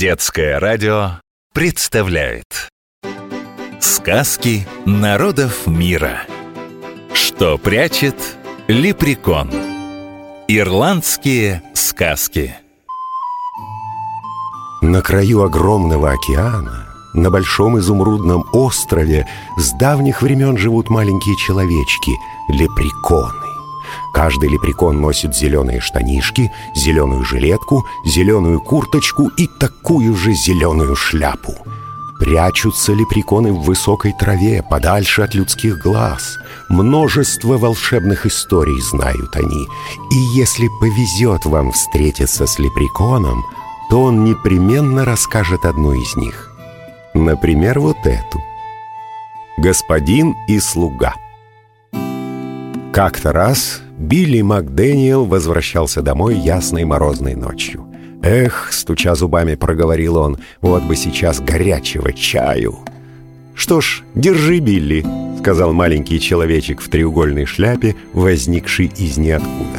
Детское радио представляет. Сказки народов мира. Что прячет лепрекон. Ирландские сказки. На краю огромного океана на большом изумрудном острове с давних времен живут маленькие человечки — лепреконы. Каждый лепрекон носит зеленые штанишки, зеленую жилетку, зеленую курточку и такую же зеленую шляпу. Прячутся лепреконы в высокой траве, подальше от людских глаз. Множество волшебных историй знают они. И если повезет вам встретиться с лепреконом, то он непременно расскажет одну из них. Например, вот эту. «Господин и слуга». Как-то раз Билли МакДэниел возвращался домой ясной морозной ночью. «Эх», — стуча зубами, проговорил он, — «вот бы сейчас горячего чаю». «Что ж, держи, Билли», — сказал маленький человечек в треугольной шляпе, возникший из ниоткуда.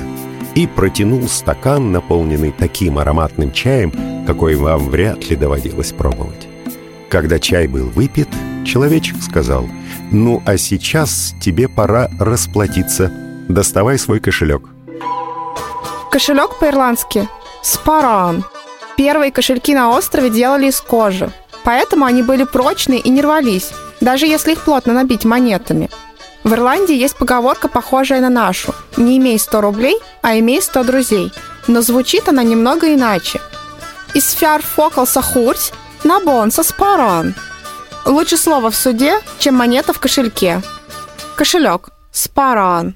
И протянул стакан, наполненный таким ароматным чаем, какой вам вряд ли доводилось пробовать. Когда чай был выпит, человечек сказал, «Ну, а сейчас тебе пора расплатиться. Доставай свой кошелек». Кошелек по-ирландски «спаран». Первые кошельки на острове делали из кожи, поэтому они были прочные и не рвались, даже если их плотно набить монетами. В Ирландии есть поговорка, похожая на нашу «Не имей 100 рублей, а имей 100 друзей», но звучит она немного иначе. «Из фяр фокал сахурсь, на бон со спаран». Лучше слово в суде, чем монета в кошельке. Кошелек. Спаран.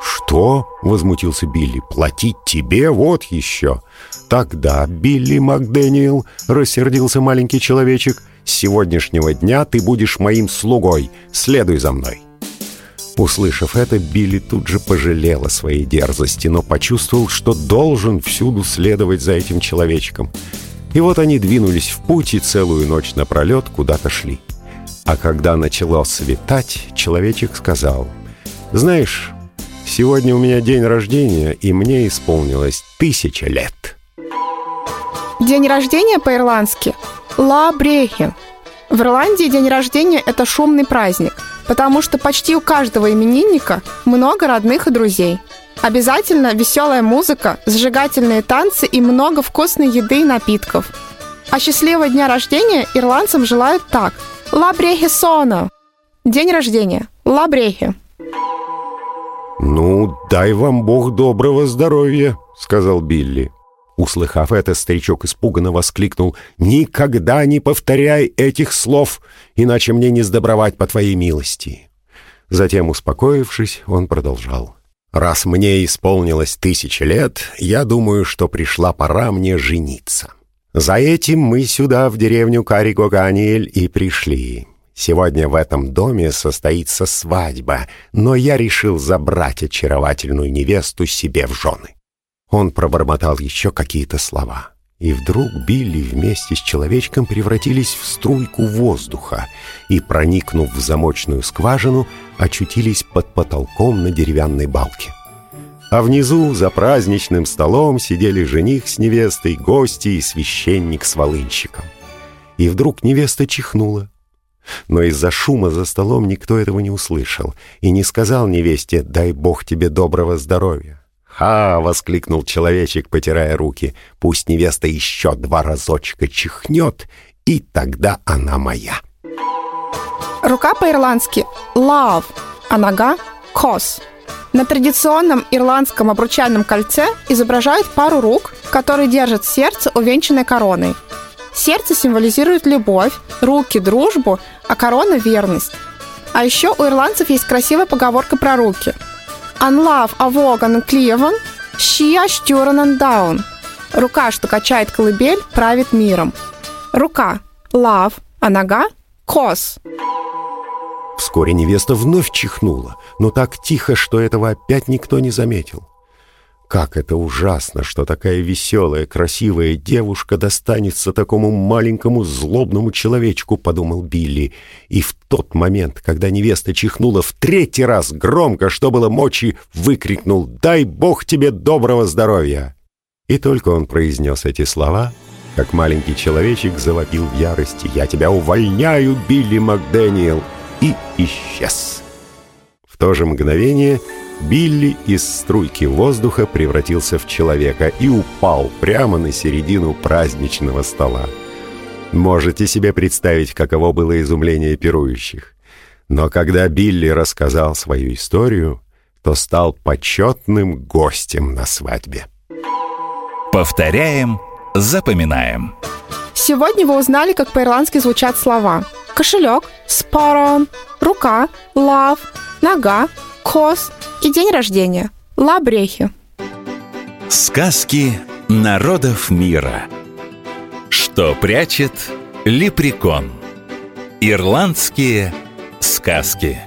«Что?» — возмутился Билли. «Платить тебе? Вот еще!» «Тогда, Билли МакДэниел», — рассердился маленький человечек, «с сегодняшнего дня ты будешь моим слугой. Следуй за мной». Услышав это, Билли тут же пожалел о своей дерзости, но почувствовал, что должен всюду следовать за этим человечком. И вот они двинулись в путь и целую ночь напролет куда-то шли. А когда начало светать, человечек сказал, «Знаешь, сегодня у меня день рождения, и мне исполнилось тысяча лет». День рождения по-ирландски «Ла Брехи». В Ирландии день рождения – это шумный праздник, потому что почти у каждого именинника много родных и друзей. Обязательно веселая музыка, зажигательные танцы и много вкусной еды и напитков. А счастливого дня рождения ирландцам желают так – «Ла Брехи Сона». День рождения – «Ла Брехи». «Ну, дай вам Бог доброго здоровья», — сказал Билли. Услыхав это, старичок испуганно воскликнул «Никогда не повторяй этих слов, иначе мне не сдобровать по твоей милости». Затем, успокоившись, он продолжал «Раз мне исполнилось тысяча лет, я думаю, что пришла пора мне жениться. За этим мы сюда, в деревню Каригоганиэль, и пришли. Сегодня в этом доме состоится свадьба, но я решил забрать очаровательную невесту себе в жены». Он пробормотал еще какие-то слова. И вдруг Билли вместе с человечком превратились в струйку воздуха и, проникнув в замочную скважину, очутились под потолком на деревянной балке. А внизу, за праздничным столом, сидели жених с невестой, гости и священник с волынщиком. И вдруг невеста чихнула. Но из-за шума за столом никто этого не услышал и не сказал невесте «дай Бог тебе доброго здоровья». «Ха!» — воскликнул человечек, потирая руки. «Пусть невеста еще два разочка чихнет, и тогда она моя». Рука по-ирландски «love», а нога «cos». На традиционном ирландском обручальном кольце изображают пару рук, которые держат сердце, увенчанное короной. Сердце символизирует любовь, руки – дружбу, а корона – верность. А еще у ирландцев есть красивая поговорка про руки – Unlove авоган клеван, щия штюранан даун. Рука, что качает колыбель, правит миром. Рука – love, а нога – кос. Вскоре невеста вновь чихнула, но так тихо, что этого опять никто не заметил. Как это ужасно, что такая веселая, красивая девушка достанется такому маленькому злобному человечку, подумал Билли. И в тот момент, когда невеста чихнула в третий раз громко, что было мочи, выкрикнул «Дай Бог тебе доброго здоровья!» И только он произнес эти слова, как маленький человечек завопил в ярости «Я тебя увольняю, Билли Макдэниел!» и исчез. В то же мгновение Билли из струйки воздуха превратился в человека и упал прямо на середину праздничного стола. Можете себе представить, каково было изумление пирующих. Но когда Билли рассказал свою историю, то стал почетным гостем на свадьбе. Повторяем, запоминаем. Сегодня вы узнали, как по-ирландски звучат слова. Кошелек – спарон, рука – лав, нога – кос и день рождения – лабрехи. Сказки народов мира. Что прячет лепрекон? Ирландские сказки.